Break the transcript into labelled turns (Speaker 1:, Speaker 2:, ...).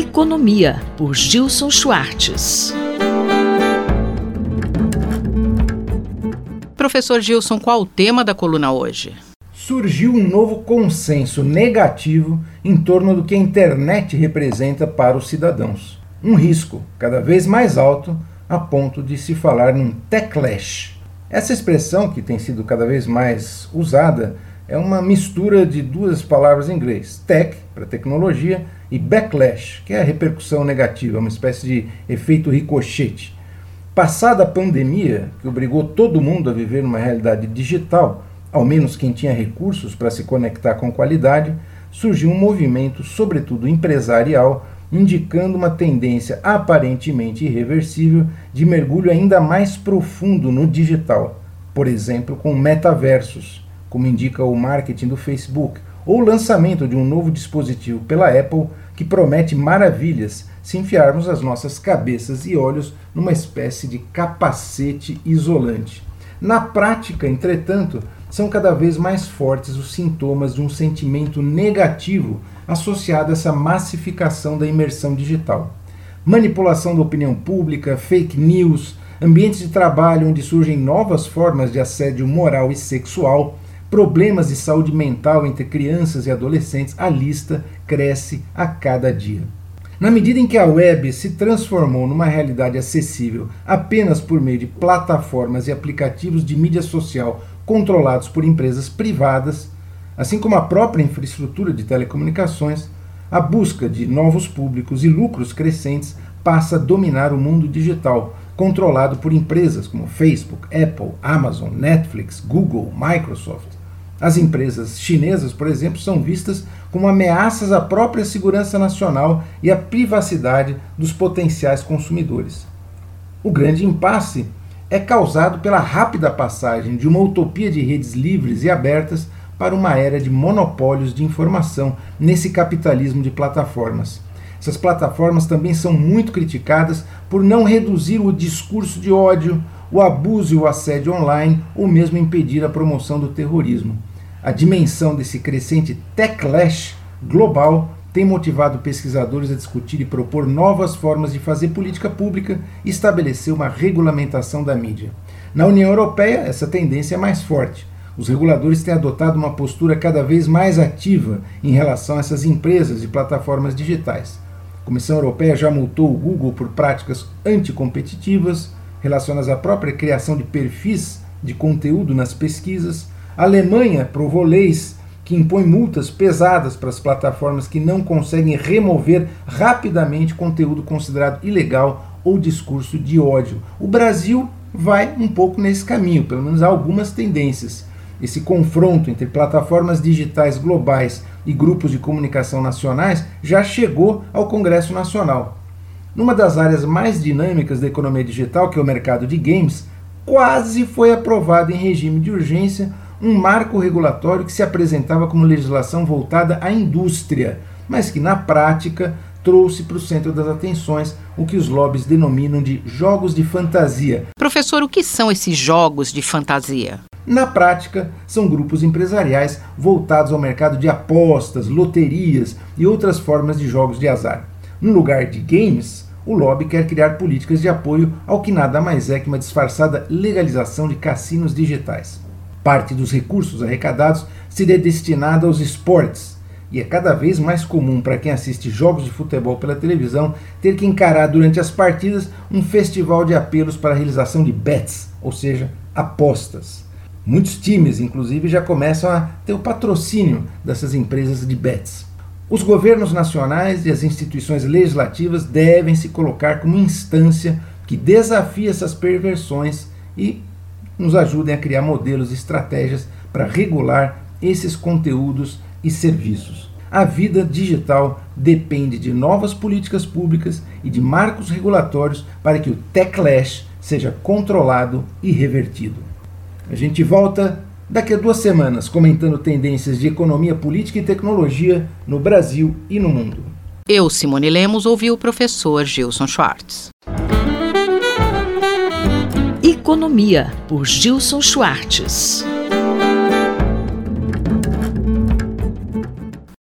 Speaker 1: Economia, por Gilson Schwartz.
Speaker 2: Professor Gilson, qual o tema da coluna hoje?
Speaker 3: Surgiu um novo consenso negativo em torno do que a internet representa para os cidadãos. Um risco cada vez mais alto a ponto de se falar num techlash. Essa expressão, que tem sido cada vez mais usada, é uma mistura de duas palavras em inglês: tech, para tecnologia, e backlash, que é a repercussão negativa, uma espécie de efeito ricochete. Passada a pandemia, que obrigou todo mundo a viver numa realidade digital, ao menos quem tinha recursos para se conectar com qualidade, surgiu um movimento, sobretudo empresarial, indicando uma tendência aparentemente irreversível de mergulho ainda mais profundo no digital, por exemplo, com metaversos, como indica o marketing do Facebook, ou o lançamento de um novo dispositivo pela Apple que promete maravilhas se enfiarmos as nossas cabeças e olhos numa espécie de capacete isolante. Na prática, entretanto, são cada vez mais fortes os sintomas de um sentimento negativo associado a essa massificação da imersão digital. Manipulação da opinião pública, fake news, ambientes de trabalho onde surgem novas formas de assédio moral e sexual, problemas de saúde mental entre crianças e adolescentes, a lista cresce a cada dia. Na medida em que a web se transformou numa realidade acessível apenas por meio de plataformas e aplicativos de mídia social controlados por empresas privadas, assim como a própria infraestrutura de telecomunicações, a busca de novos públicos e lucros crescentes passa a dominar o mundo digital, controlado por empresas como Facebook, Apple, Amazon, Netflix, Google, Microsoft. As empresas chinesas, por exemplo, são vistas como ameaças à própria segurança nacional e à privacidade dos potenciais consumidores. O grande impasse é causado pela rápida passagem de uma utopia de redes livres e abertas para uma era de monopólios de informação nesse capitalismo de plataformas. Essas plataformas também são muito criticadas por não reduzir o discurso de ódio, o abuso e o assédio online ou mesmo impedir a promoção do terrorismo. A dimensão desse crescente techlash global tem motivado pesquisadores a discutir e propor novas formas de fazer política pública e estabelecer uma regulamentação da mídia. Na União Europeia, essa tendência é mais forte. Os reguladores têm adotado uma postura cada vez mais ativa em relação a essas empresas e plataformas digitais. A Comissão Europeia já multou o Google por práticas anticompetitivas relacionadas à própria criação de perfis de conteúdo nas pesquisas a Alemanha provou leis que impõem multas pesadas para as plataformas que não conseguem remover rapidamente conteúdo considerado ilegal ou discurso de ódio. O Brasil vai um pouco nesse caminho, pelo menos há algumas tendências. Esse confronto entre plataformas digitais globais e grupos de comunicação nacionais já chegou ao Congresso Nacional. Numa das áreas mais dinâmicas da economia digital, que é o mercado de games, quase foi aprovado em regime de urgência um marco regulatório que se apresentava como legislação voltada à indústria, mas que na prática trouxe para o centro das atenções o que os lobbies denominam de jogos de fantasia.
Speaker 2: Professor, o que são esses jogos de fantasia?
Speaker 3: Na prática, são grupos empresariais voltados ao mercado de apostas, loterias e outras formas de jogos de azar. No lugar de games, o lobby quer criar políticas de apoio ao que nada mais é que uma disfarçada legalização de cassinos digitais. Parte dos recursos arrecadados seria destinada aos esportes, e é cada vez mais comum para quem assiste jogos de futebol pela televisão ter que encarar durante as partidas um festival de apelos para a realização de bets, ou seja, apostas. Muitos times, inclusive, já começam a ter o patrocínio dessas empresas de bets. Os governos nacionais e as instituições legislativas devem se colocar como instância que desafia essas perversões e nos ajudem a criar modelos e estratégias para regular esses conteúdos e serviços. A vida digital depende de novas políticas públicas e de marcos regulatórios para que o techlash seja controlado e revertido. A gente volta daqui a duas semanas comentando tendências de economia, política e tecnologia no Brasil e no mundo.
Speaker 2: Eu, Simone Lemos, ouvi o professor Gilson Schwartz.
Speaker 1: Economia, por Gilson Schwartz.